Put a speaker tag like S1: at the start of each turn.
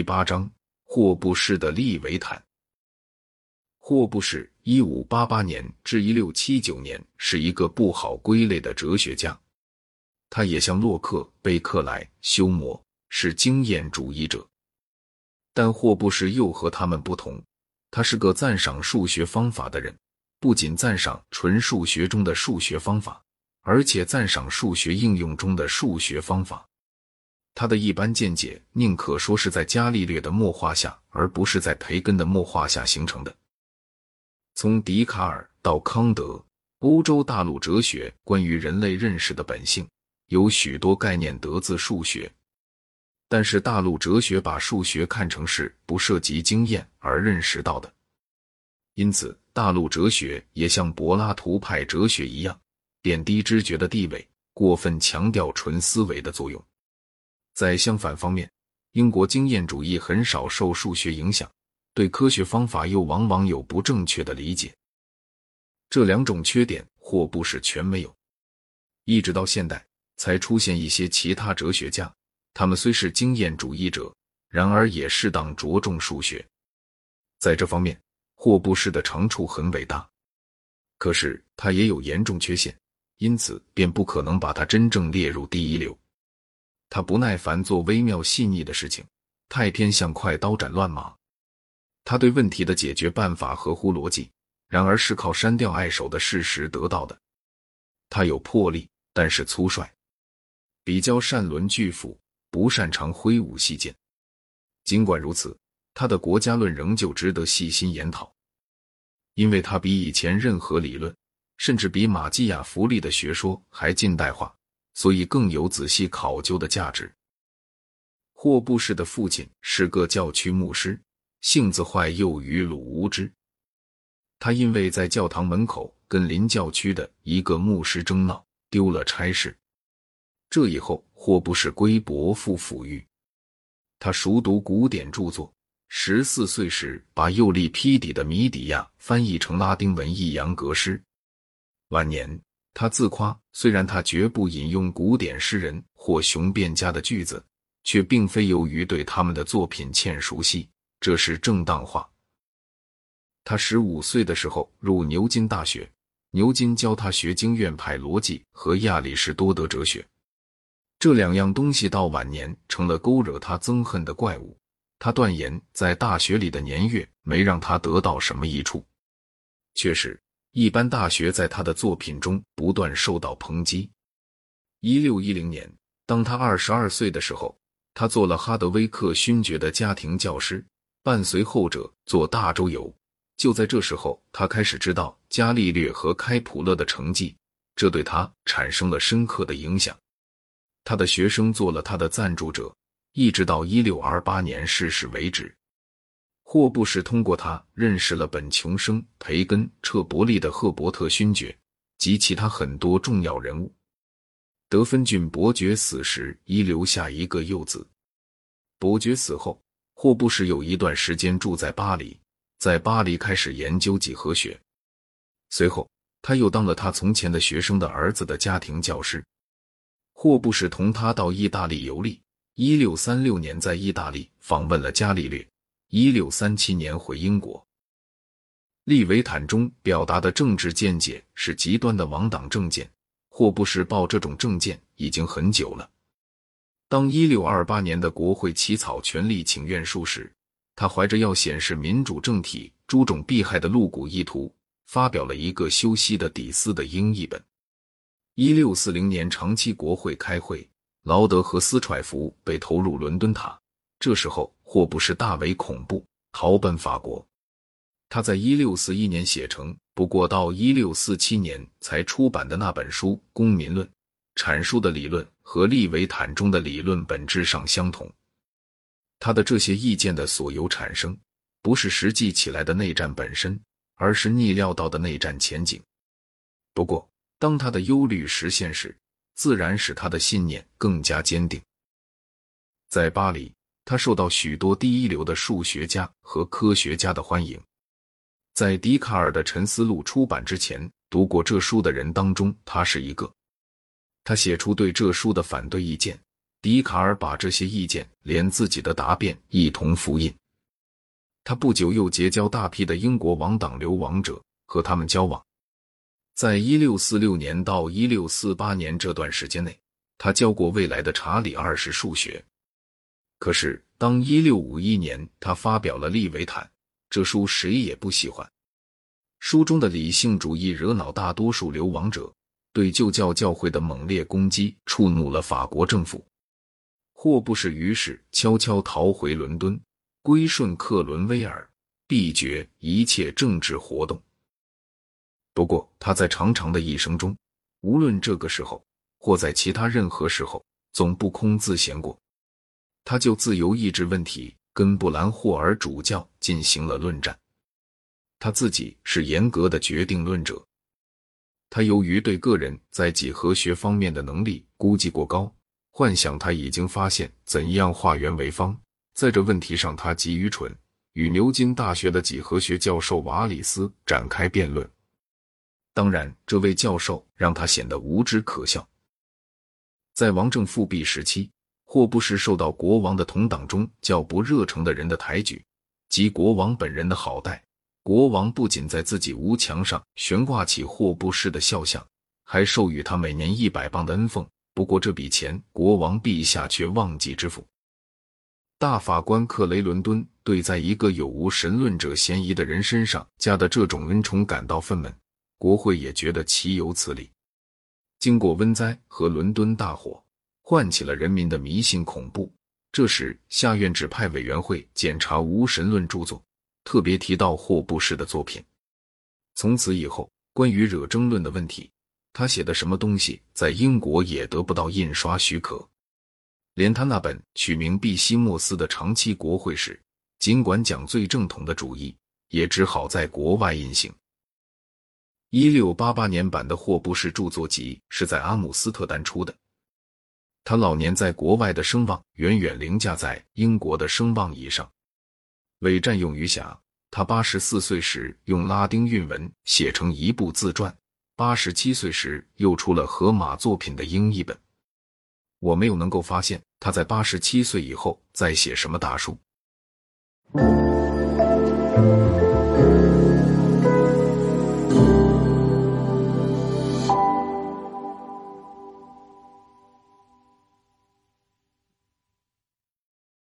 S1: 第八章：霍布士的利维坦。霍布士（一五八八年至一六七九年）是一个不好归类的哲学家。他也像洛克、贝克莱、休谟，是经验主义者。但霍布士又和他们不同，他是个赞赏数学方法的人，不仅赞赏纯数学中的数学方法，而且赞赏数学应用中的数学方法。他的一般见解宁可说是在伽利略的墨画下，而不是在培根的墨画下形成的。从笛卡尔到康德，欧洲大陆哲学关于人类认识的本性有许多概念得自数学，但是大陆哲学把数学看成是不涉及经验而认识到的，因此大陆哲学也像柏拉图派哲学一样，贬低知觉的地位，过分强调纯思维的作用。在相反方面，英国经验主义很少受数学影响，对科学方法又往往有不正确的理解。这两种缺点，霍布士全没有。一直到现代，才出现一些其他哲学家，他们虽是经验主义者，然而也适当着重数学。在这方面，霍布士的长处很伟大，可是他也有严重缺陷，因此便不可能把他真正列入第一流。他不耐烦做微妙细腻的事情，太偏向快刀斩乱麻。他对问题的解决办法合乎逻辑，然而是靠删掉碍手的事实得到的。他有魄力，但是粗率，比较善轮巨斧，不擅长挥舞细剑。尽管如此，他的国家论仍旧值得细心研讨，因为他比以前任何理论，甚至比马基雅弗利的学说还近代化。所以更有仔细考究的价值。霍布士的父亲是个教区牧师，性子坏又愚鲁无知。他因为在教堂门口跟邻教区的一个牧师争闹，丢了差事。这以后，霍布士归伯父抚育。他熟读古典著作，十四岁时把右利披底的《米底亚》翻译成拉丁文抑扬格诗。晚年。他自夸，虽然他绝不引用古典诗人或雄辩家的句子，却并非由于对他们的作品欠熟悉，这是正当化。他十五岁的时候入牛津大学，牛津教他学经院派逻辑和亚里士多德哲学，这两样东西到晚年成了勾惹他憎恨的怪物。他断言，在大学里的年月没让他得到什么益处。确实。一般大学在他的作品中不断受到抨击。一六一零年，当他二十二岁的时候，他做了哈德威克勋爵的家庭教师，伴随后者做大周游。就在这时候，他开始知道伽利略和开普勒的成绩，这对他产生了深刻的影响。他的学生做了他的赞助者，一直到一六二八年逝世为止。霍布士通过他认识了本琼生、培根、彻伯利的赫伯特勋爵及其他很多重要人物。德芬郡伯爵死时遗留下一个幼子。伯爵死后，霍布士有一段时间住在巴黎，在巴黎开始研究几何学。随后，他又当了他从前的学生的儿子的家庭教师。霍布士同他到意大利游历，一六三六年在意大利访问了伽利略。一六三七年回英国，利维坦中表达的政治见解是极端的王党政见。霍布士抱这种政见已经很久了。当一六二八年的国会起草权力请愿书时，他怀着要显示民主政体诸种弊害的露骨意图，发表了一个修昔的底斯的英译本。一六四零年长期国会开会，劳德和斯揣夫被投入伦敦塔。这时候，或不是大为恐怖，逃奔法国。他在一六四一年写成，不过到一六四七年才出版的那本书《公民论》，阐述的理论和利维坦中的理论本质上相同。他的这些意见的所有产生，不是实际起来的内战本身，而是逆料到的内战前景。不过，当他的忧虑实现时，自然使他的信念更加坚定。在巴黎。他受到许多第一流的数学家和科学家的欢迎。在笛卡尔的《沉思录》出版之前，读过这书的人当中，他是一个。他写出对这书的反对意见，笛卡尔把这些意见连自己的答辩一同复印。他不久又结交大批的英国王党流亡者，和他们交往。在一六四六年到一六四八年这段时间内，他教过未来的查理二世数学。可是，当一六五一年他发表了《利维坦》这书，谁也不喜欢。书中的理性主义惹恼大多数流亡者，对旧教教会的猛烈攻击触怒了法国政府。霍布士于是悄悄逃回伦敦，归顺克伦威尔，避绝一切政治活动。不过，他在长长的一生中，无论这个时候或在其他任何时候，总不空自闲过。他就自由意志问题跟布兰霍尔主教进行了论战。他自己是严格的决定论者。他由于对个人在几何学方面的能力估计过高，幻想他已经发现怎样化圆为方，在这问题上他极愚蠢，与牛津大学的几何学教授瓦里斯展开辩论。当然，这位教授让他显得无知可笑。在王政复辟时期，霍布士受到国王的同党中较不热诚的人的抬举及国王本人的好待。国王不仅在自己屋墙上悬挂起霍布士的肖像，还授予他每年一百磅的恩俸。不过这笔钱，国王陛下却忘记支付。大法官克雷伦敦对在一个有无神论者嫌疑的人身上加的这种恩宠感到愤懑，国会也觉得岂有此理。经过温灾和伦敦大火，唤起了人民的迷信恐怖。这时，下院指派委员会检查无神论著作。特别提到霍布士的作品。从此以后，关于惹争论的问题，他写的什么东西在英国也得不到印刷许可。连他那本取名《毕西莫斯》的长期国会史，尽管讲最正统的主义，也只好在国外印行。一六八八年版的霍布士著作集是在阿姆斯特丹出的。他老年在国外的声望远远凌驾在英国的声望以上。为占用余暇，他八十四岁时用拉丁韵文写成一部自传，八十七岁时又出了荷马作品的英译本。我没有能够发现他在八十七岁以后再写什么大书。